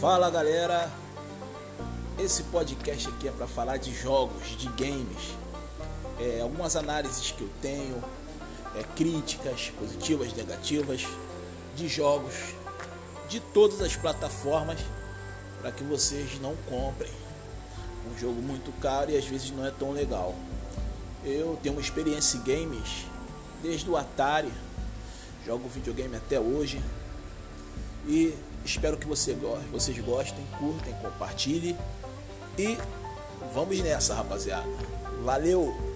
Fala galera, esse podcast aqui é para falar de jogos, de games, é, algumas análises que eu tenho, é, críticas positivas, negativas, de jogos de todas as plataformas para que vocês não comprem. Um jogo muito caro e às vezes não é tão legal. Eu tenho uma experiência em games desde o Atari, jogo videogame até hoje. E espero que você, vocês gostem, curtem, compartilhem e vamos nessa, rapaziada. Valeu!